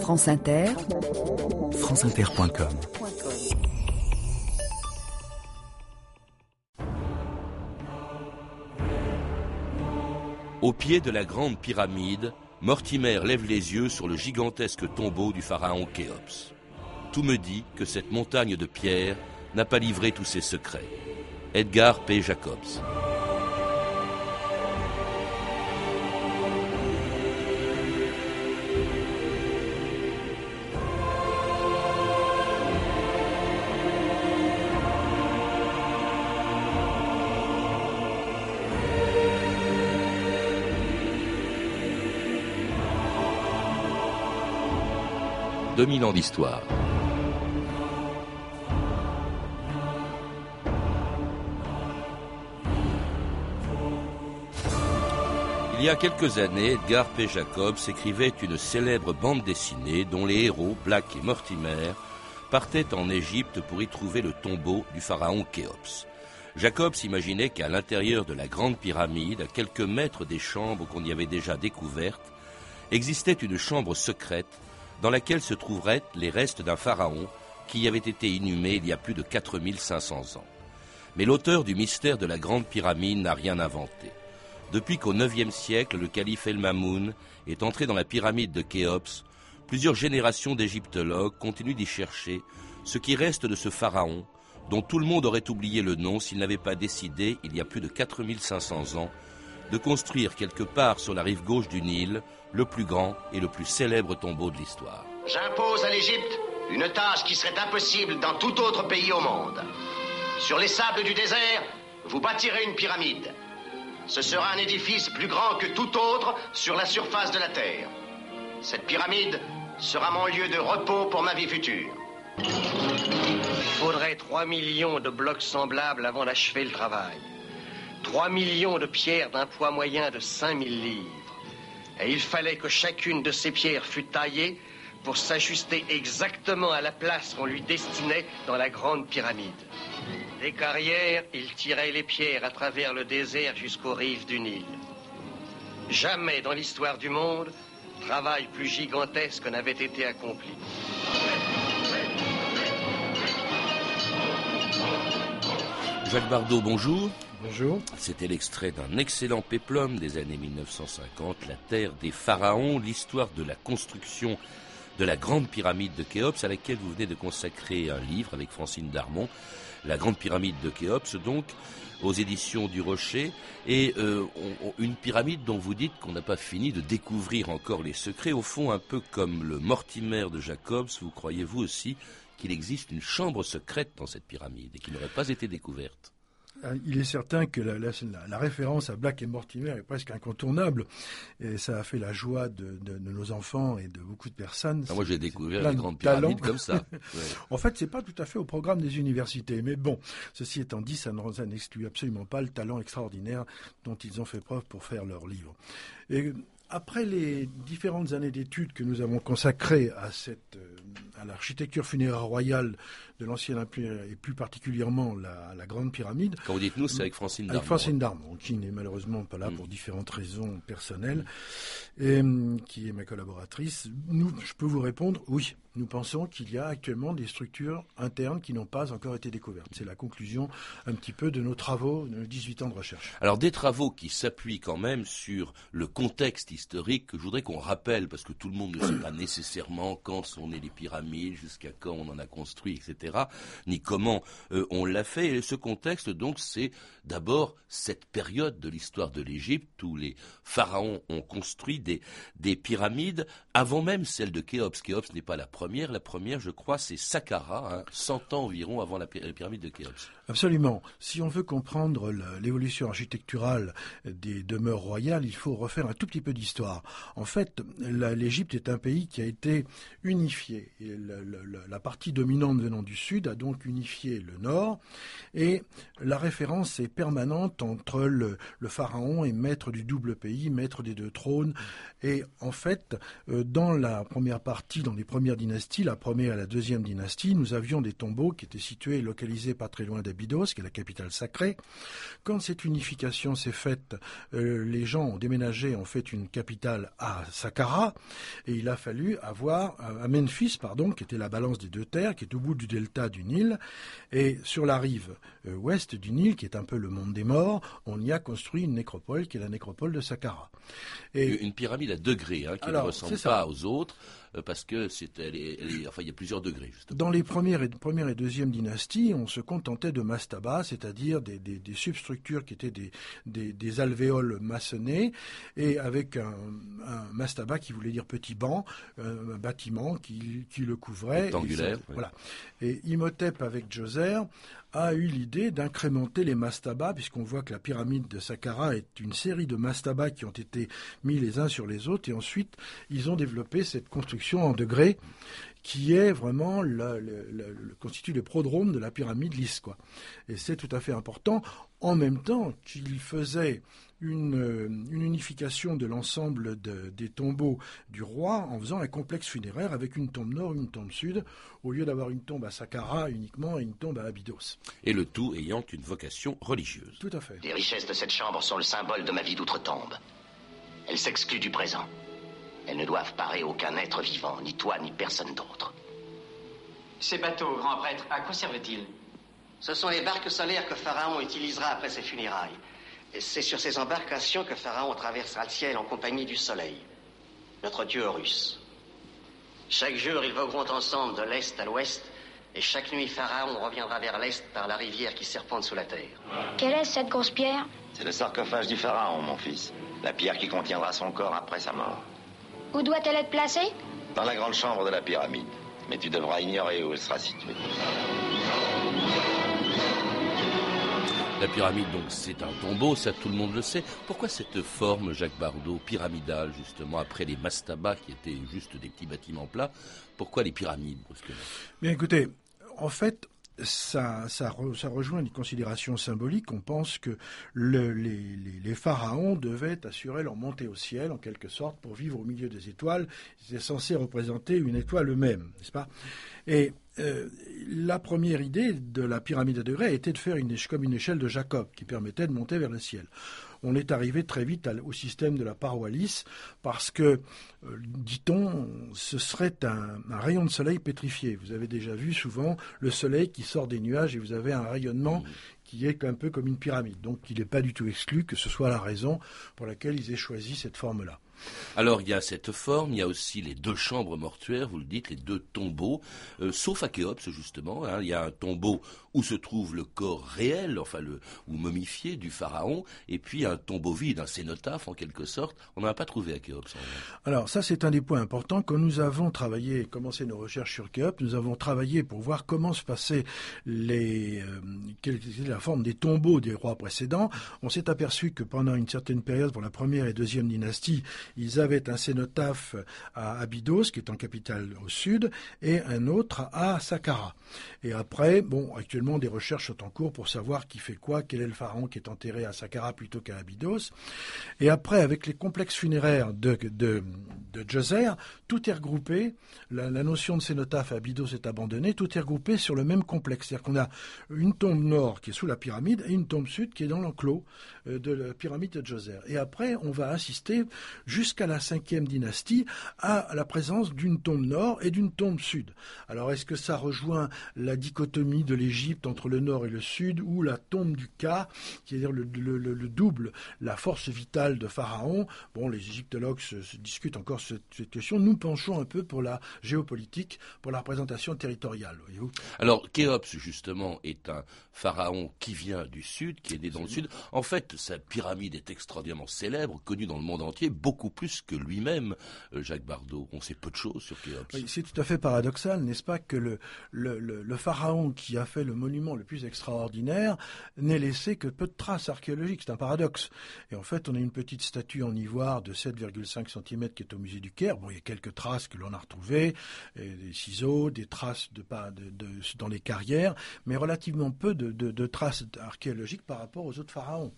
France Inter, franceinter.com Au pied de la grande pyramide, Mortimer lève les yeux sur le gigantesque tombeau du pharaon Khéops. Tout me dit que cette montagne de pierre n'a pas livré tous ses secrets. Edgar P. Jacobs. 2000 ans d'histoire. Il y a quelques années, Edgar P. Jacobs écrivait une célèbre bande dessinée dont les héros, Black et Mortimer, partaient en Égypte pour y trouver le tombeau du pharaon Khéops. Jacobs imaginait qu'à l'intérieur de la grande pyramide, à quelques mètres des chambres qu'on y avait déjà découvertes, existait une chambre secrète dans laquelle se trouveraient les restes d'un pharaon qui y avait été inhumé il y a plus de 4500 ans. Mais l'auteur du mystère de la Grande Pyramide n'a rien inventé. Depuis qu'au IXe siècle, le calife El Mamoun est entré dans la pyramide de Khéops, plusieurs générations d'égyptologues continuent d'y chercher ce qui reste de ce pharaon dont tout le monde aurait oublié le nom s'il n'avait pas décidé, il y a plus de 4500 ans, de construire quelque part sur la rive gauche du Nil le plus grand et le plus célèbre tombeau de l'histoire. J'impose à l'Égypte une tâche qui serait impossible dans tout autre pays au monde. Sur les sables du désert, vous bâtirez une pyramide. Ce sera un édifice plus grand que tout autre sur la surface de la Terre. Cette pyramide sera mon lieu de repos pour ma vie future. Il faudrait 3 millions de blocs semblables avant d'achever le travail. 3 millions de pierres d'un poids moyen de 5000 livres. Et il fallait que chacune de ces pierres fût taillée pour s'ajuster exactement à la place qu'on lui destinait dans la grande pyramide. Des carrières, il tirait les pierres à travers le désert jusqu'aux rives du Nil. Jamais dans l'histoire du monde, travail plus gigantesque n'avait été accompli. Jacques Bardot, bonjour. C'était l'extrait d'un excellent péplum des années 1950, La Terre des Pharaons, l'histoire de la construction de la grande pyramide de Khéops, à laquelle vous venez de consacrer un livre avec Francine Darmon, La grande pyramide de Khéops, donc, aux éditions du Rocher, et euh, une pyramide dont vous dites qu'on n'a pas fini de découvrir encore les secrets, au fond un peu comme le Mortimer de Jacobs, vous croyez vous aussi qu'il existe une chambre secrète dans cette pyramide et qui n'aurait pas été découverte? Il est certain que la, référence à Black et Mortimer est presque incontournable et ça a fait la joie de, nos enfants et de beaucoup de personnes. Ah, moi j'ai découvert la grande pyramide comme ça. en fait, c'est pas tout à fait au programme des universités, mais bon, ceci étant dit, ça n'exclut absolument pas le talent extraordinaire dont ils ont fait preuve pour faire leur livre. Et après les différentes années d'études que nous avons consacrées à cette euh, à l'architecture funéraire royale de l'ancien empire et plus particulièrement la, la, grande pyramide. Quand vous dites nous, c'est avec Francine Darmon. Avec Francine Darmon, qui n'est malheureusement pas là mm. pour différentes raisons personnelles, et mm, qui est ma collaboratrice. Nous, je peux vous répondre, oui, nous pensons qu'il y a actuellement des structures internes qui n'ont pas encore été découvertes. C'est la conclusion un petit peu de nos travaux, de nos 18 ans de recherche. Alors des travaux qui s'appuient quand même sur le contexte historique que je voudrais qu'on rappelle, parce que tout le monde ne sait pas nécessairement quand sont nées les pyramides, jusqu'à quand on en a construit, etc., ni comment euh, on l'a fait. Et ce contexte, donc, c'est d'abord cette période de l'histoire de l'Égypte où les pharaons ont construit des, des pyramides avant même celle de Khéops. Khéops n'est pas la première. La première, je crois, c'est Saqqara, 100 hein, ans environ avant la, pyramide de Khéops. Absolument. Si on veut comprendre l'évolution architecturale des demeures royales, il faut refaire un tout petit peu d'histoire. En fait, l'Égypte est un pays qui a été unifié. La, partie dominante venant du sud a donc unifié le nord. Et la référence est permanente entre le, pharaon et maître du double pays, maître des deux trônes. Et en fait, euh, dans la première partie, dans les premières dynasties, la première et la deuxième dynastie, nous avions des tombeaux qui étaient situés et localisés pas très loin d'Abydos, qui est la capitale sacrée. Quand cette unification s'est faite, euh, les gens ont déménagé, ont fait une capitale à Saqqara, et il a fallu avoir à Memphis, pardon, qui était la balance des deux terres, qui est au bout du delta du Nil, et sur la rive euh, ouest du Nil, qui est un peu le monde des morts, on y a construit une nécropole qui est la nécropole de Saqqara. Et une pyramide à degrés, hein, qui ne ressemble pas aux autres. Euh, parce que c'est, enfin, il y a plusieurs degrés. Justement. Dans les premières et, première et deuxième dynasties, on se contentait de mastabas, c'est-à-dire des, substructures qui étaient des, alvéoles maçonnées, et avec un, mastaba qui voulait dire petit banc, euh, un bâtiment qui, le couvrait. Rectangulaire. Et Voilà. Et Imhotep, avec Djoser, a eu l'idée d'incrémenter les mastabas, puisqu'on voit que la pyramide de Saqqara est une série de mastabas qui ont été mis les uns sur les autres, et ensuite ils ont développé cette construction en degrés qui est vraiment constitue le prodrome de la pyramide lisse. Et c'est tout à fait important, en même temps qu'il faisait une, unification de l'ensemble des tombeaux du roi en faisant un complexe funéraire avec une tombe nord, une tombe sud, au lieu d'avoir une tombe à Saqqara uniquement et une tombe à Abydos. Et le tout ayant une vocation religieuse. Tout à fait. Les richesses de cette chambre sont le symbole de ma vie d'outre-tombe. Elles s'excluent du présent. Elles ne doivent parer aucun être vivant, ni toi, ni personne d'autre. Ces bateaux, grand prêtre, à quoi servent-ils? Ce sont les barques solaires que Pharaon utilisera après ses funérailles. C'est sur ces embarcations que Pharaon traversera le ciel en compagnie du soleil, notre dieu Horus. Chaque jour, ils vogueront ensemble de l'est à l'ouest, et chaque nuit, Pharaon reviendra vers l'est par la rivière qui serpente sous la terre. Quelle est cette grosse pierre? C'est le sarcophage du Pharaon, mon fils. La pierre qui contiendra son corps après sa mort. Où doit-elle être placée? Dans la grande chambre de la pyramide. Mais tu devras ignorer où elle sera située. La pyramide, donc, c'est un tombeau, ça tout le monde le sait. Pourquoi cette forme, Jacques Bardot, pyramidale, justement, après les mastabas qui étaient juste des petits bâtiments plats Pourquoi les pyramides Bien écoutez, en fait, ça, ça, rejoint une considération symbolique. On pense que les, pharaons devaient assurer leur montée au ciel, en quelque sorte, pour vivre au milieu des étoiles. Ils étaient censés représenter une étoile eux-mêmes, n'est-ce pas? Et euh, la première idée de la pyramide à degrés était de faire comme une échelle de Jacob, qui permettait de monter vers le ciel on est arrivé très vite au système de la paroi lisse parce que, euh, dit-on, ce serait un, rayon de soleil pétrifié. Vous avez déjà vu souvent le soleil qui sort des nuages et vous avez un rayonnement qui est un peu comme une pyramide. Donc il n'est pas du tout exclu que ce soit la raison pour laquelle ils aient choisi cette forme-là. Alors il y a cette forme, il y a aussi les deux chambres mortuaires, vous le dites, les deux tombeaux, euh, sauf à Khéops justement. Hein. il y a un tombeau où se trouve le corps réel, enfin le ou momifié du pharaon, et puis un tombeau vide, un cénotaphe en quelque sorte. On n'en a pas trouvé à Khéops. Alors ça c'est un des points importants. Quand nous avons travaillé, commencé nos recherches sur Khéops, nous avons travaillé pour voir comment se passaient les, euh, quelle la forme des tombeaux des rois précédents. On s'est aperçu que pendant une certaine période, pour la première et deuxième dynastie, ils avaient un cénotaphe à Abydos, qui est en capitale au sud, et un autre à Saqqara. Et après, bon, actuellement, des recherches sont en cours pour savoir qui fait quoi, quel est le pharaon qui est enterré à Saqqara plutôt qu'à Abydos. Et après, avec les complexes funéraires de, de, de Djoser, tout est regroupé. La, notion de cénotaphe à Abydos est abandonnée. Tout est regroupé sur le même complexe. C'est-à-dire qu'on a une tombe nord qui est sous la pyramide et une tombe sud qui est dans l'enclos de la pyramide de Djoser. Et après, on va assister jusqu'à la cinquième dynastie à la présence d'une tombe nord et d'une tombe sud. Alors est-ce que ça rejoint la dichotomie de l'Égypte entre le nord et le sud ou la tombe du Ka, qui est dire le, double, la force vitale de Pharaon? Bon, les égyptologues se, discutent encore cette, cette, question. Nous penchons un peu pour la géopolitique, pour la représentation territoriale. Voyez-vous Alors Khéops, justement, est un pharaon qui vient du sud, qui est né dans le sud. En fait, sa pyramide est extraordinairement célèbre, connue dans le monde entier, beaucoup plus que lui-même, euh, Jacques Bardot. On sait peu de choses sur Khéops. c'est tout à fait paradoxal, n'est-ce pas, que le, pharaon qui a fait le monument le plus extraordinaire n'ait laissé que peu de traces archéologiques. C'est un paradoxe. Et en fait, on a une petite statue en ivoire de 7,5 cm qui est au musée du Caire. Bon, il y a quelques traces que l'on a retrouvées, des ciseaux, des traces dans les carrières, mais relativement peu de traces archéologiques par rapport aux autres pharaons.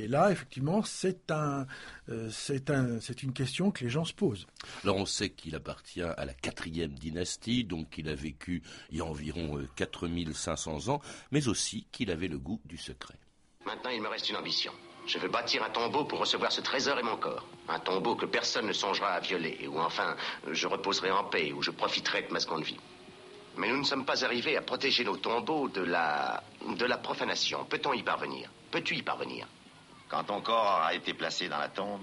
Et là, effectivement, c'est un, euh, c'est un, c'est une question que les gens se posent. Alors on sait qu'il appartient à la quatrième dynastie, donc qu'il a vécu il y a environ 4500 ans, mais aussi qu'il avait le goût du secret. Maintenant, il me reste une ambition. Je veux bâtir un tombeau pour recevoir ce trésor et mon corps. Un tombeau que personne ne songera à violer, et où enfin je reposerai en paix, où je profiterai de ma seconde vie. Mais nous ne sommes pas arrivés à protéger nos tombeaux de la. de la profanation. Peut-on y parvenir? Peux-tu y parvenir? Quand ton corps aura été placé dans la tombe,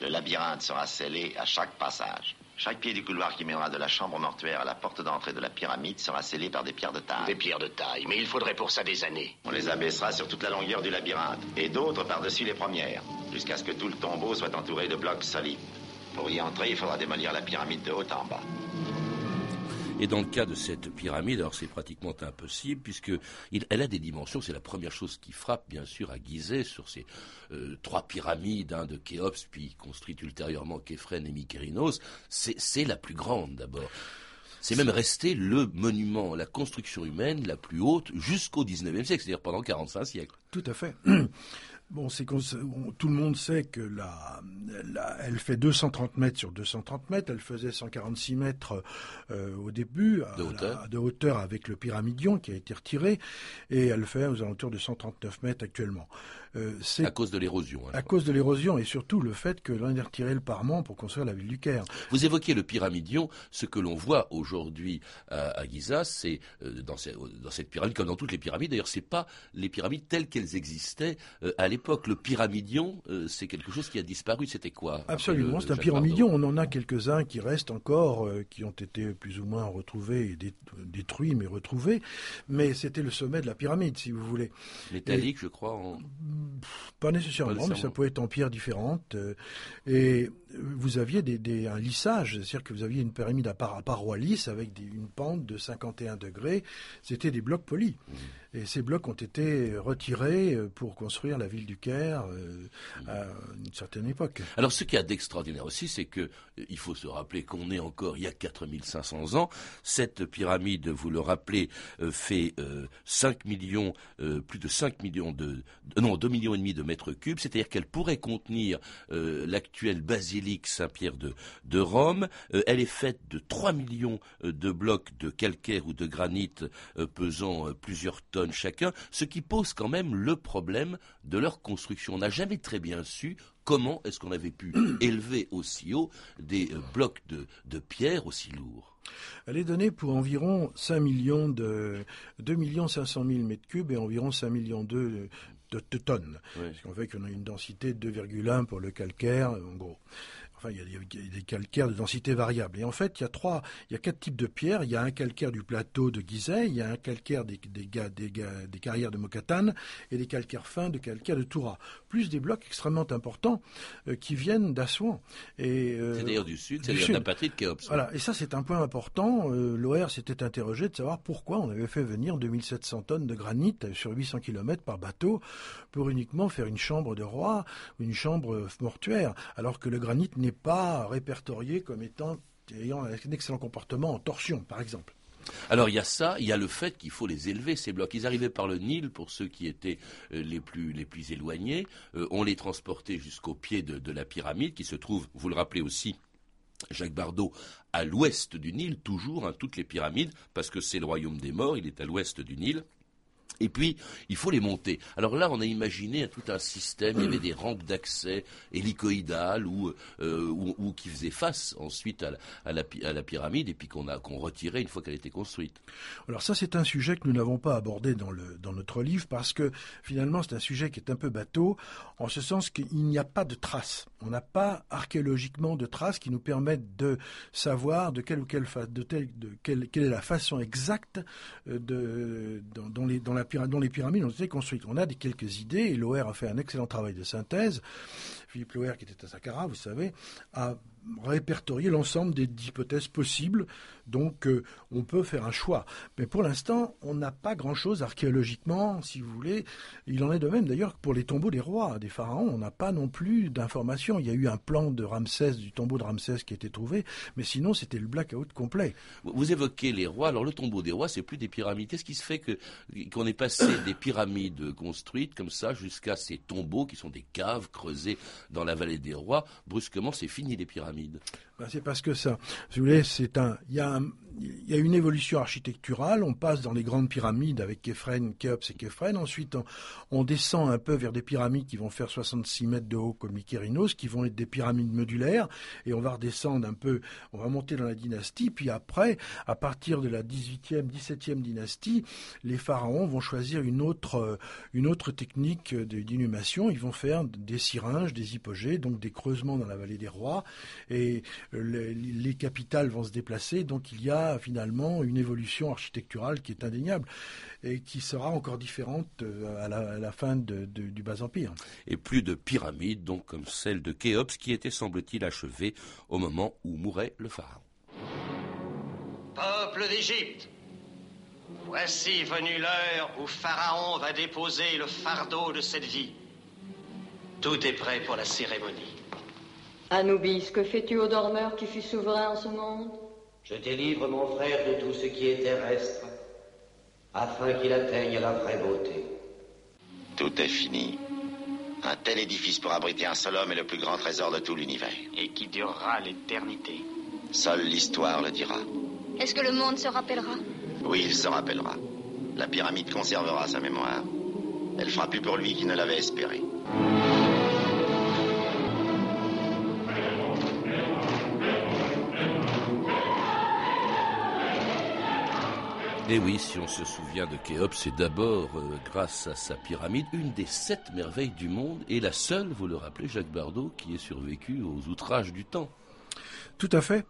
le labyrinthe sera scellé à chaque passage. Chaque pied du couloir qui mènera de la chambre mortuaire à la porte d'entrée de la pyramide sera scellé par des pierres de taille. Des pierres de taille, mais il faudrait pour ça des années. On les abaissera sur toute la longueur du labyrinthe, et d'autres par-dessus les premières, jusqu'à ce que tout le tombeau soit entouré de blocs solides. Pour y entrer, il faudra démolir la pyramide de haut en bas. Et dans le cas de cette pyramide, alors c'est pratiquement impossible puisque elle a des dimensions. C'est la première chose qui frappe bien sûr à Gizeh sur ces euh, trois pyramides hein, de Khéops, puis construites ultérieurement Képhren et Mykérinos. C'est la plus grande d'abord. C'est même resté le monument, la construction humaine la plus haute jusqu'au 19e siècle, c'est-à-dire pendant 45 siècles. Tout à fait. Bon, c'est tout le monde sait que la, elle fait 230 mètres sur 230 mètres. Elle faisait 146 mètres euh, au début de hauteur. de hauteur avec le pyramidion qui a été retiré, et elle fait aux alentours de 139 mètres actuellement. Euh, c'est à cause de l'érosion. Hein, à cause de l'érosion et surtout le fait que l'on ait retiré le parement pour construire la ville du Caire. Vous évoquez le pyramidion. Ce que l'on voit aujourd'hui à, à, Giza, c'est euh, dans, dans, cette pyramide, comme dans toutes les pyramides. D'ailleurs, c'est pas les pyramides telles qu'elles existaient euh, à l'époque. Le pyramidion, euh, c'est quelque chose qui a disparu. C'était quoi Absolument, c'est un pyramidion. On en a quelques-uns qui restent encore, qui ont été plus ou moins retrouvés et détruits, mais retrouvés. Mais c'était le sommet de la pyramide, si vous voulez. Métallique, je crois. En... Pas nécessairement, mais ça pouvait être en pierre différente. Euh, et vous aviez des, un lissage, c'est-à-dire que vous aviez une pyramide à, parois lisses avec une pente de 51 degrés. C'était des blocs polis. Mmh. Et ces blocs ont été retirés euh, pour construire la ville du Caire euh, à une certaine époque. Alors ce qu'il y a d'extraordinaire aussi, c'est que euh, il faut se rappeler qu'on est encore il y a 4500 ans. Cette pyramide, vous le rappelez, fait 5 millions, plus de 5 millions de, non 2 millions et demi de mètres cubes, c'est-à-dire qu'elle pourrait contenir l'actuelle basilique Saint-Pierre de, de Rome. elle est faite de 3 millions de blocs de calcaire ou de granit pesant plusieurs tonnes chacun, ce qui pose quand même le problème de leur construction. On n'a jamais très bien su comment est-ce qu'on avait pu élever aussi haut des euh, blocs de, pierre aussi lourds. Elle est donnée pour environ 5 millions de 2 millions 500 000 mètres cubes et environ 5 millions de, de, tonnes. Ce qui fait qu'on a une densité de 2,1 pour le calcaire, en gros. Enfin, il y, a, des calcaires de densité variable. Et en fait, il y a trois, il y a quatre types de pierres. Il y a un calcaire du plateau de Gizeh, il y a un calcaire des, des, des, des carrières de Mokatane et des calcaires fins de calcaire de Toura. Plus des blocs extrêmement importants euh, qui viennent d'Assouan. Euh, c'est d'ailleurs du sud, c'est d'ailleurs de la patrie de Khéops. Voilà. Et ça, c'est un point important. Euh, L'OR s'était interrogé de savoir pourquoi on avait fait venir 2700 tonnes de granit sur 800 km par bateau pour uniquement faire une chambre de roi ou une chambre mortuaire, alors que le granit n'est pas répertorié comme étant ayant un excellent comportement en torsion, par exemple. Alors il y a ça, il y a le fait qu'il faut les élever ces blocs. Ils arrivaient par le Nil pour ceux qui étaient euh, les plus éloignés. Euh, on les transportait jusqu'au pied de, la pyramide qui se trouve, vous le rappelez aussi, Jacques Bardot, à l'ouest du Nil, toujours, hein, toutes les pyramides, parce que c'est le royaume des morts, il est à l'ouest du Nil. Et puis, il faut les monter. Alors là, on a imaginé tout un système. Il y avait des rampes d'accès hélicoïdales ou, euh, qui faisaient face ensuite à la, pyramide et puis qu'on qu'on retirait une fois qu'elle était construite. Alors ça, c'est un sujet que nous n'avons pas abordé dans, notre livre parce que finalement, c'est un sujet qui est un peu bateau en ce sens qu'il n'y a pas de traces. On n'a pas archéologiquement de traces qui nous permettent de savoir de quelle ou quelle, de, de quelle, quelle est la façon exacte euh, de, dans, dans, les, dans la dont les pyramides ont été construites. On a des quelques idées, et Loher a fait un excellent travail de synthèse. Philippe Loher, qui était à Saqqara, vous savez, a répertorié l'ensemble des hypothèses possibles, donc euh, on peut faire un choix. Mais pour l'instant, on n'a pas grand-chose archéologiquement, si vous voulez. Il en est de même d'ailleurs pour les tombeaux des rois, des pharaons, on n'a pas non plus d'informations. Il y a eu un plan de Ramsès, du tombeau de Ramsès qui a été trouvé, mais sinon c'était le blackout complet. Vous évoquez les rois, alors le tombeau des rois, c'est plus des pyramides. Qu'est-ce qui se fait que qu'on est passé des pyramides construites comme ça jusqu'à ces tombeaux qui sont des caves creusées dans la vallée des rois Brusquement, c'est fini les pyramides. Ben, c'est parce que ça, si vous voulez, c'est un, il y a une évolution architecturale. On passe dans les grandes pyramides avec Képhren, Khéops et Képhren. Ensuite, on, descend un peu vers des pyramides qui vont faire 66 mètres de haut comme Mykérinos, qui vont être des pyramides modulaires. Et on va redescendre un peu, on va monter dans la dynastie. Puis après, à partir de la 18e, 17e dynastie, les pharaons vont choisir une autre, une autre technique d'inhumation. Ils vont faire des syringes, des hypogées, donc des creusements dans la vallée des rois. Et les, les capitales vont se déplacer. Donc il y a finalement une évolution architecturale qui est indéniable et qui sera encore différente euh, à la, fin du Bas-Empire. Et plus de pyramides, donc comme celle de Khéops, qui était, semble-t-il, achevée au moment où mourait le pharaon. Peuple d'Égypte, voici venue l'heure où Pharaon va déposer le fardeau de cette vie. Tout est prêt pour la cérémonie. Anubis, que fais-tu au dormeur qui fut souverain en ce monde je délivre mon frère de tout ce qui est terrestre, afin qu'il atteigne la vraie beauté. Tout est fini. Un tel édifice pour abriter un seul homme est le plus grand trésor de tout l'univers. Et qui durera l'éternité. Seule l'histoire le dira. Est-ce que le monde se rappellera? Oui, il se rappellera. La pyramide conservera sa mémoire. Elle fera plus pour lui qu'il ne l'avait espéré. Et oui, si on se souvient de Khéops, c'est d'abord euh, grâce à sa pyramide, une des sept merveilles du monde, et la seule, vous le rappelez, Jacques Bardot, qui est survécu aux outrages du temps. Tout à fait.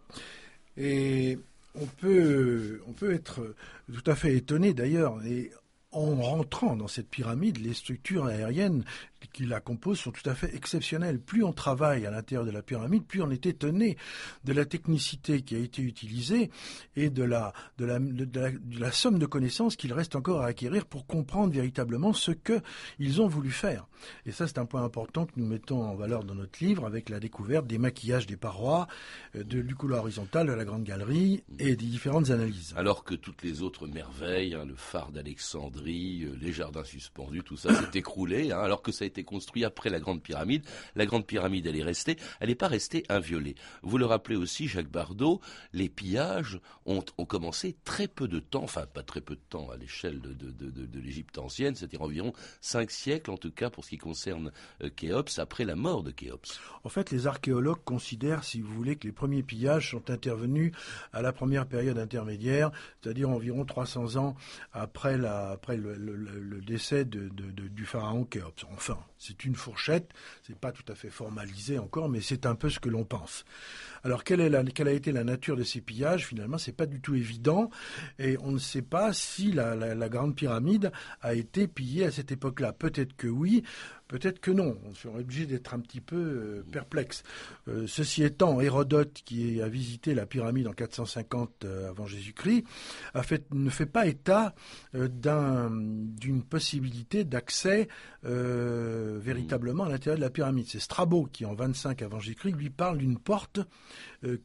Et on peut, on peut être tout à fait étonné d'ailleurs. Et en rentrant dans cette pyramide, les structures aériennes qui la composent sont tout à fait exceptionnelles. Plus on travaille à l'intérieur de la pyramide, plus on est étonné de la technicité qui a été utilisée et de la, de la, de la, somme de connaissances qu'il reste encore à acquérir pour comprendre véritablement ce qu'ils ont voulu faire. Et ça, c'est un point important que nous mettons en valeur dans notre livre avec la découverte des maquillages des parois, euh, de, du couloir horizontal de la grande galerie et des différentes analyses. Alors que toutes les autres merveilles, hein, le phare d'Alexandrie, euh, les jardins suspendus, tout ça s'est écroulé, hein, alors que ça a été construit après la Grande Pyramide. La Grande Pyramide, elle est restée, elle n'est pas restée inviolée. Vous le rappelez aussi, Jacques Bardot, les pillages ont, commencé très peu de temps, enfin pas très peu de temps à l'échelle de, l'Égypte ancienne, c'est-à-dire environ cinq siècles en tout cas pour ce qui concerne euh, Khéops, après la mort de Khéops. En fait, les archéologues considèrent, si vous voulez, que les premiers pillages sont intervenus à la première période intermédiaire, c'est-à-dire environ 300 ans après, le décès du pharaon Khéops. Enfin, c'est une fourchette, c'est pas tout à fait formalisé encore, mais c'est un peu ce que l'on pense. Alors quelle, a été la nature de ces pillages? Finalement, c'est pas du tout évident, et on ne sait pas si la grande pyramide a été pillée à cette époque-là. Peut-être que oui. Peut-être que non, on serait obligé d'être un petit peu euh, perplexe. Euh, ceci étant, Hérodote, qui a visité la pyramide en 450 euh, avant Jésus-Christ, ne fait pas état d'une possibilité d'accès véritablement à l'intérieur de la pyramide. C'est Strabo qui, en 25 avant Jésus-Christ, lui parle d'une porte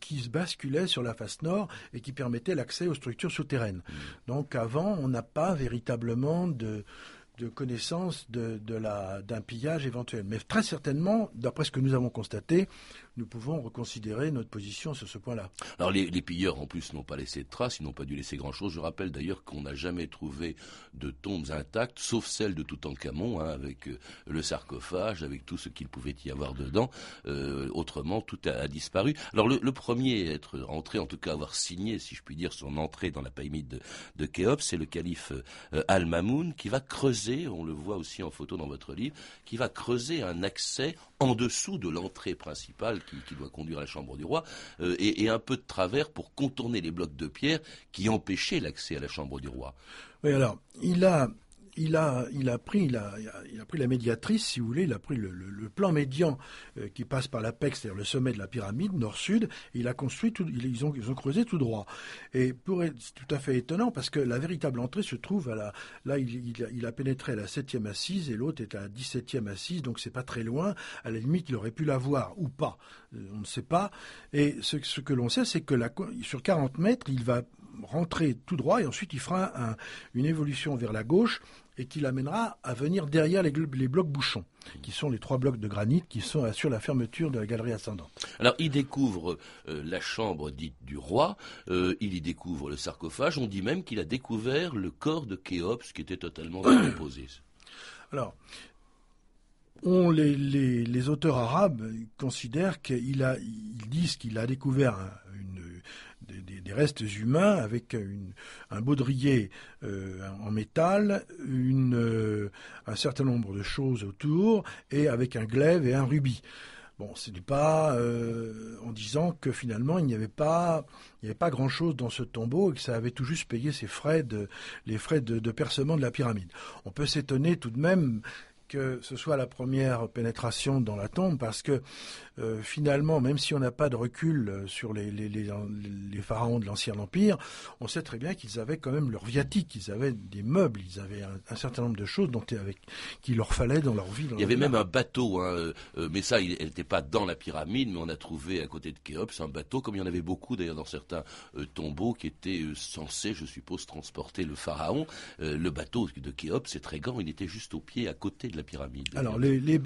qui se basculait sur la face nord et qui permettait l'accès aux structures souterraines. Mmh. Donc avant, on n'a pas véritablement de de connaissance de, d'un pillage éventuel. Mais très certainement, d'après ce que nous avons constaté, nous pouvons reconsidérer notre position sur ce point-là. Alors les, pilleurs en plus n'ont pas laissé de traces, ils n'ont pas dû laisser grand-chose. Je rappelle d'ailleurs qu'on n'a jamais trouvé de tombes intactes, sauf celle de Toutankhamon, hein, avec euh, le sarcophage, avec tout ce qu'il pouvait y avoir dedans. Euh, autrement, tout a, disparu. Alors le, premier à être entré, en tout cas avoir signé, si je puis dire, son entrée dans la pyramide de, de Khéops, c'est le calife euh, Al-Mamoun, qui va creuser, on le voit aussi en photo dans votre livre, qui va creuser un accès en dessous de l'entrée principale qui, doit conduire à la chambre du roi, euh, et, un peu de travers pour contourner les blocs de pierre qui empêchaient l'accès à la chambre du roi. Oui, alors, il a il a, il a pris, il a, il a pris la médiatrice, si vous voulez, il a pris le, plan médian euh, qui passe par l'apex, c'est-à-dire le sommet de la pyramide nord-sud, il a construit tout, ils ont, ils ont creusé tout droit. Et pour c'est tout à fait étonnant parce que la véritable entrée se trouve à la, là, il, a, pénétré à la septième assise et l'autre est à la dix-septième assise, donc c'est pas très loin. À la limite, il aurait pu la voir ou pas, euh, on ne sait pas. Et ce, que l'on sait, c'est que sur 40 mètres, il va rentrer tout droit et ensuite il fera un, une évolution vers la gauche et qui l'amènera à venir derrière les, blocs bouchons, qui sont les trois blocs de granit qui sont sur la fermeture de la galerie ascendante. Alors il découvre euh, la chambre dite du roi, euh, il y découvre le sarcophage, on dit même qu'il a découvert le corps de Khéops qui était totalement décomposé. Alors, on, les, les, auteurs arabes considèrent qu'ils disent qu'il a découvert une, des, restes humains avec un baudrier euh, en métal, euh, un certain nombre de choses autour, et avec un glaive et un rubis. Bon, ce n'est pas euh, en disant que finalement il n'y avait pas, il n'y avait pas grand-chose dans ce tombeau et que ça avait tout juste payé ses frais de, les frais de percement de la pyramide. On peut s'étonner tout de même que ce soit la première pénétration dans la tombe, parce que euh, finalement, même si on n'a pas de recul euh, sur les, les, les, les pharaons de l'Ancien Empire, on sait très bien qu'ils avaient quand même leur viatique, ils avaient des meubles, ils avaient un, certain nombre de choses dont, avec, qu'il leur fallait dans leur vie. il y avait même un bateau, hein, euh, mais ça, il n'était pas dans la pyramide, mais on a trouvé à côté de Khéops un bateau, comme il y en avait beaucoup d'ailleurs dans certains tombeaux, qui étaient censés, je suppose, transporter le pharaon. le bateau de Khéops, c'est très grand, il était juste au pied, à côté de Alors,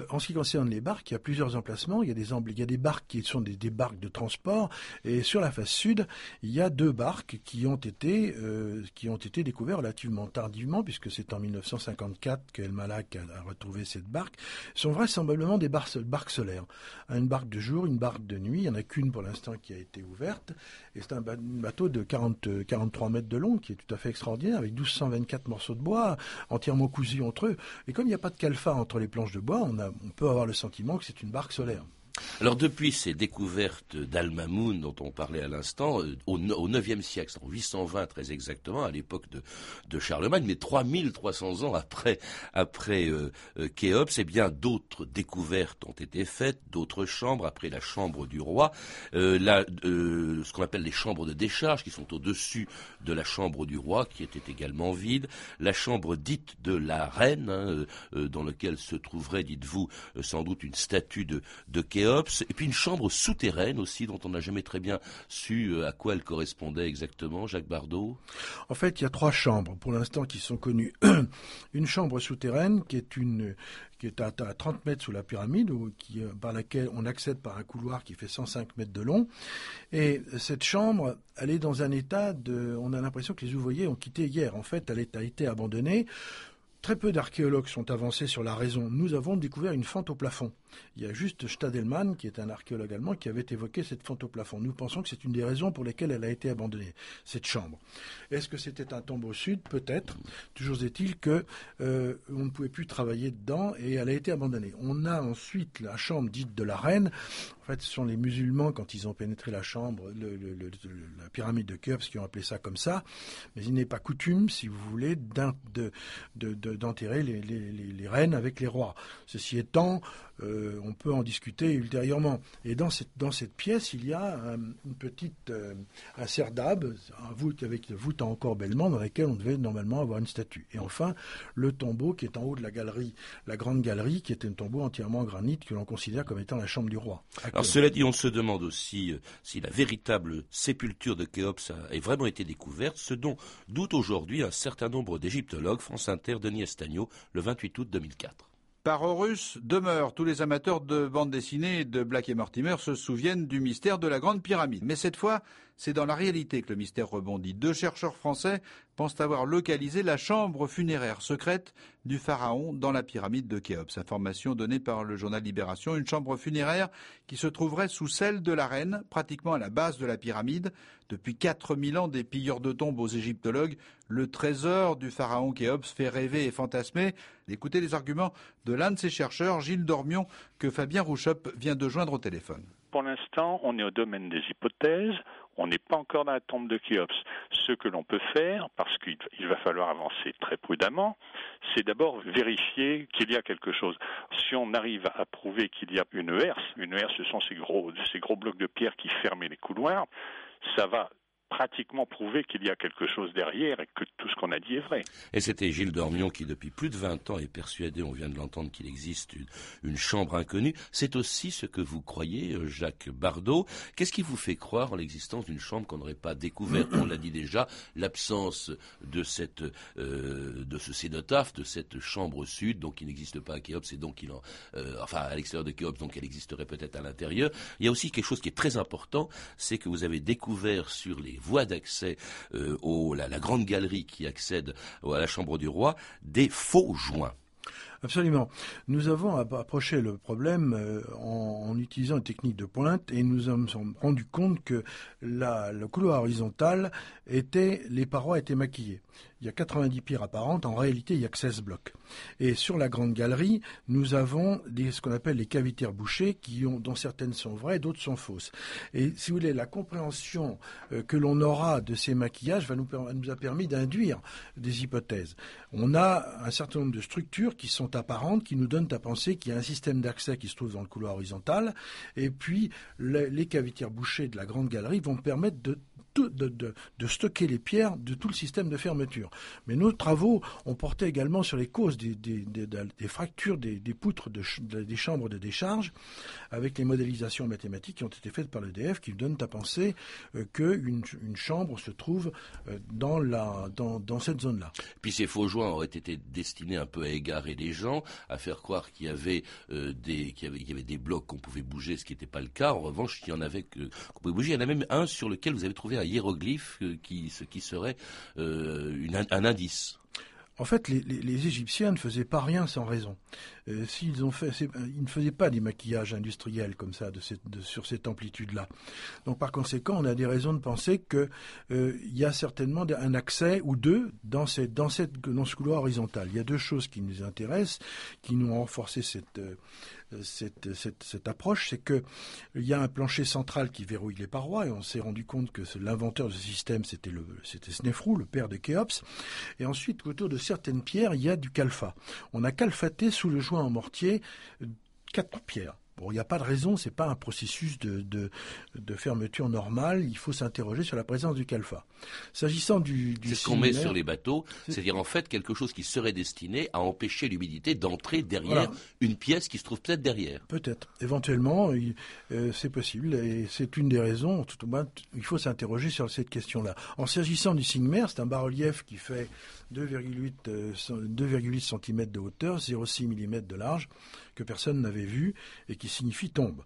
en ce qui concerne les barques, il y a plusieurs emplacements. Il y a des, il barques qui sont des, barques de transport. Et sur la face sud, il y a deux barques qui ont été, euh, qui ont été découvertes relativement tardivement, puisque c'est en 1954 qu'El Malak a, retrouvé cette barque. Ce sont vraisemblablement des barques, barques solaires. Une barque de jour, une barque de nuit. Il n'y en a qu'une pour l'instant qui a été ouverte. C'est un bateau de 40, 43 mètres de long qui est tout à fait extraordinaire, avec 1224 morceaux de bois entièrement cousus entre eux. Et comme il n'y a pas de calfa entre les planches de bois, on peut avoir le sentiment que c'est une barque solaire. Alors depuis ces découvertes d'Al-Mamoun dont on parlait à l'instant, euh, au, IXe siècle, en 820 très exactement, à l'époque de, Charlemagne, mais 3300 ans après, après euh, euh, Khéops, eh bien d'autres découvertes ont été faites, d'autres chambres, après la chambre du roi, ce qu'on appelle les chambres de décharge, qui sont au-dessus de la chambre du roi, qui était également vide, la chambre dite de la reine, hein, dans laquelle se trouverait, dites-vous, sans doute une statue de, de Khéops, et puis une chambre souterraine aussi, dont on n'a jamais très bien su euh, à quoi elle correspondait exactement, Jacques Bardot. En fait, il y a trois chambres pour l'instant qui sont connues. une chambre souterraine qui est une qui est à, 30 mètres sous la pyramide, ou qui, euh, par laquelle on accède par un couloir qui fait 105 mètres de long. Et cette chambre, elle est dans un état de... On a l'impression que les ouvriers ont quitté hier. En fait, elle a été abandonnée. Très peu d'archéologues sont avancés sur la raison. Nous avons découvert une fente au plafond. Il y a juste Stadelmann, qui est un archéologue allemand, qui avait évoqué cette fente au plafond. Nous pensons que c'est une des raisons pour lesquelles elle a été abandonnée, cette chambre. Est-ce que c'était un tombeau sud? Peut-être. Toujours est-il que euh, on ne pouvait plus travailler dedans et elle a été abandonnée. On a ensuite la chambre dite de la reine. En fait, ce sont les musulmans, quand ils ont pénétré la chambre, la pyramide de Khéops, qui ont appelé ça comme ça. Mais il n'est pas coutume, si vous voulez, d'enterrer les, reines avec les rois. Ceci étant, euh, on peut en discuter ultérieurement. Et dans cette, dans cette pièce, il y a une petite, euh, un serdab, un voûte avec voûte encore bellement, dans laquelle on devait normalement avoir une statue. Et enfin, le tombeau qui est en haut de la galerie, la grande galerie, qui est un tombeau entièrement en granit que l'on considère comme étant la chambre du roi. Alors cela dit, on se demande aussi euh, si la véritable sépulture de Khéops a, vraiment été découverte, ce dont doute aujourd'hui un certain nombre d'égyptologues, France Inter, Denis Estagno, le 28 août 2004. Par Horus demeure. Tous les amateurs de bande dessinée de Black et Mortimer se souviennent du mystère de la Grande Pyramide. Mais cette fois, c'est dans la réalité que le mystère rebondit. Deux chercheurs français pensent avoir localisé la chambre funéraire secrète du pharaon dans la pyramide de Khéops. Information donnée par le journal Libération, une chambre funéraire qui se trouverait sous celle de la reine, pratiquement à la base de la pyramide. Depuis 4000 ans, des pilleurs de tombes aux égyptologues, le trésor du pharaon Khéops fait rêver et fantasmer. Écoutez les arguments de l'un de ces chercheurs, Gilles Dormion, que Fabien Rouchop vient de joindre au téléphone. Pour l'instant, on est au domaine des hypothèses. On n'est pas encore dans la tombe de Khéops. Ce que l'on peut faire, parce qu'il va falloir avancer très prudemment, c'est d'abord vérifier qu'il y a quelque chose. Si on arrive à prouver qu'il y a une herse, une herse ce sont ces gros, ces gros blocs de pierre qui fermaient les couloirs, ça va pratiquement prouver qu'il y a quelque chose derrière et que tout ce qu'on a dit est vrai. Et c'était Gilles Dormion qui, depuis plus de 20 ans, est persuadé, on vient de l'entendre, qu'il existe une, chambre inconnue. C'est aussi ce que vous croyez, euh, Jacques Bardot. Qu'est-ce qui vous fait croire en l'existence d'une chambre qu'on n'aurait pas découverte? On l'a dit déjà, l'absence de cette, euh, de ce cénotaphe, de cette chambre sud, donc qui n'existe pas à Khéops, et donc il en, euh, enfin à l'extérieur de Khéops, donc elle existerait peut-être à l'intérieur. Il y a aussi quelque chose qui est très important, c'est que vous avez découvert sur les voie d'accès euh, à la, grande galerie qui accède à la chambre du roi, des faux joints. Absolument. Nous avons approché le problème euh, en, utilisant une technique de pointe et nous nous sommes rendus compte que le couloir horizontal était, les parois étaient maquillées il y a 90 pierres apparentes, en réalité il y a que 16 blocs. Et sur la grande galerie, nous avons ce qu'on appelle les cavitaires bouchées, qui ont, dont certaines sont vraies, d'autres sont fausses. Et si vous voulez, la compréhension euh, que l'on aura de ces maquillages va nous, nous a permis d'induire des hypothèses. On a un certain nombre de structures qui sont apparentes, qui nous donnent à penser qu'il y a un système d'accès qui se trouve dans le couloir horizontal, et puis les, les cavitaires bouchées de la grande galerie vont permettre de de, stocker les pierres de tout le système de fermeture. Mais nos travaux ont porté également sur les causes des, fractures des, poutres des chambres de décharge, avec les modélisations mathématiques qui ont été faites par l'EDF, qui donnent à penser euh, qu'une une chambre se trouve euh, dans, la, dans, cette zone-là. Puis ces faux joints auraient été destinés un peu à égarer les gens, à faire croire qu'il y avait, euh, des, qu'il y avait, des blocs qu'on pouvait bouger, ce qui n'était pas le cas. En revanche, il y en avait qu'on pouvait bouger. Il y en a même un sur lequel vous avez trouvé un hiéroglyphe euh, qui, ce qui serait euh, un indice. En fait, les, Égyptiens ne faisaient pas rien sans raison. Euh, s'ils fait, ils ne faisaient pas des maquillages industriels comme ça, sur cette amplitude-là. Donc, par conséquent, on a des raisons de penser qu'il y a certainement un accès ou deux dans, cette, ce couloir horizontal. Il y a deux choses qui nous intéressent, qui nous ont renforcé cette approche, c'est qu'il y a un plancher central qui verrouille les parois, et on s'est rendu compte que l'inventeur de ce système, c'était Snefrou, le père de Khéops. Et ensuite, autour de certaines pierres, il y a du calfa. On a calfaté sous le en mortier quatre pierres. Bon, il n'y a pas de raison, c'est pas un processus de, de, fermeture normale. Il faut s'interroger sur la présence du calfa. S'agissant du, du c'est ce qu'on met sur les bateaux, c'est-à-dire en fait quelque chose qui serait destiné à empêcher l'humidité d'entrer derrière une pièce qui se trouve peut-être derrière. Peut-être, éventuellement, euh, c'est possible et c'est une des raisons. Tout au moins, il faut s'interroger sur cette question-là. En s'agissant du Sigmer, c'est un bas-relief qui fait 2,8 euh, cm de hauteur, 0,6 mm de large, que personne n'avait vu et qui signifie tombe.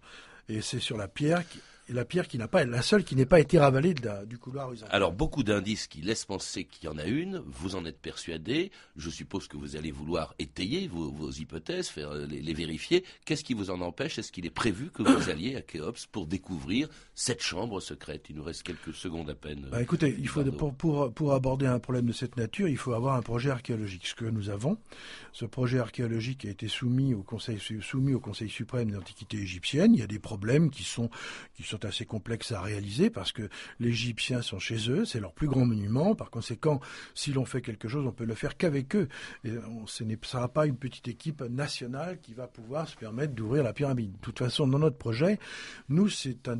Et c'est sur la pierre et la pierre qui n'a pas, la seule qui n'est pas été ravalée du couloir horizontal. Alors beaucoup d'indices qui laissent penser qu'il y en a une, vous en êtes persuadé. Je suppose que vous allez vouloir étayer vos, hypothèses, faire euh, les, vérifier. Qu'est-ce qui vous en empêche? Est-ce qu'il est prévu que vous alliez à Khéops pour découvrir cette chambre secrète? Il nous reste quelques secondes à peine. Bah, écoutez, il faut pour, pour, pour aborder un problème de cette nature, il faut avoir un projet archéologique. Ce que nous avons, ce projet archéologique a été soumis au Conseil soumis au Conseil suprême d'antiquité égyptienne. Il y a des problèmes qui sont qui sont assez complexes à réaliser parce que les Égyptiens sont chez eux, c'est leur plus grand monument. Par conséquent, si l'on fait quelque chose, on peut le faire qu'avec eux. Et ce ne sera pas une petite équipe nationale qui va pouvoir se permettre d'ouvrir la pyramide. De toute façon, dans notre projet, nous, c'est un,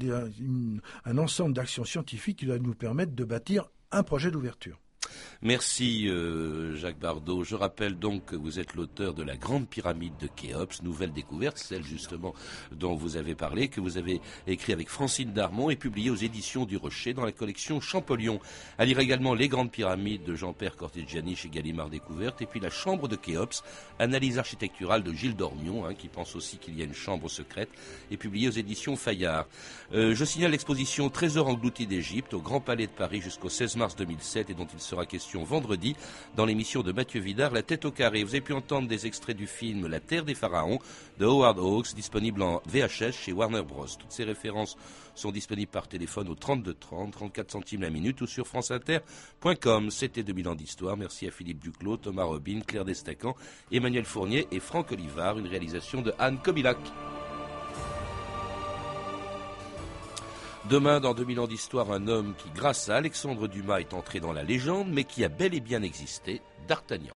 un ensemble d'actions scientifiques qui doit nous permettre de bâtir un projet d'ouverture. Merci euh, Jacques Bardot. Je rappelle donc que vous êtes l'auteur de la Grande Pyramide de Khéops, nouvelle découverte, celle justement dont vous avez parlé, que vous avez écrit avec Francine Darmon et publié aux éditions du Rocher dans la collection Champollion. À lire également Les Grandes Pyramides de Jean-Père Cortegiani chez Gallimard Découverte et puis La Chambre de Khéops, analyse architecturale de Gilles Dormion, hein, qui pense aussi qu'il y a une chambre secrète, et publié aux éditions Fayard. Euh, je signale l'exposition Trésor englouti d'Égypte au Grand Palais de Paris jusqu'au 16 mars 2007 et dont il sera question vendredi dans l'émission de Mathieu Vidard, La tête au carré. Vous avez pu entendre des extraits du film La Terre des Pharaons de Howard Hawks, disponible en VHS chez Warner Bros. Toutes ces références sont disponibles par téléphone au 32 30, 34 centimes la minute ou sur franceinter.com. C'était 2000 ans d'histoire. Merci à Philippe Duclos, Thomas Robin, Claire Destacan, Emmanuel Fournier et Franck Olivard, une réalisation de Anne Kobilac. Demain, dans 2000 ans d'histoire, un homme qui, grâce à Alexandre Dumas, est entré dans la légende, mais qui a bel et bien existé, D'Artagnan.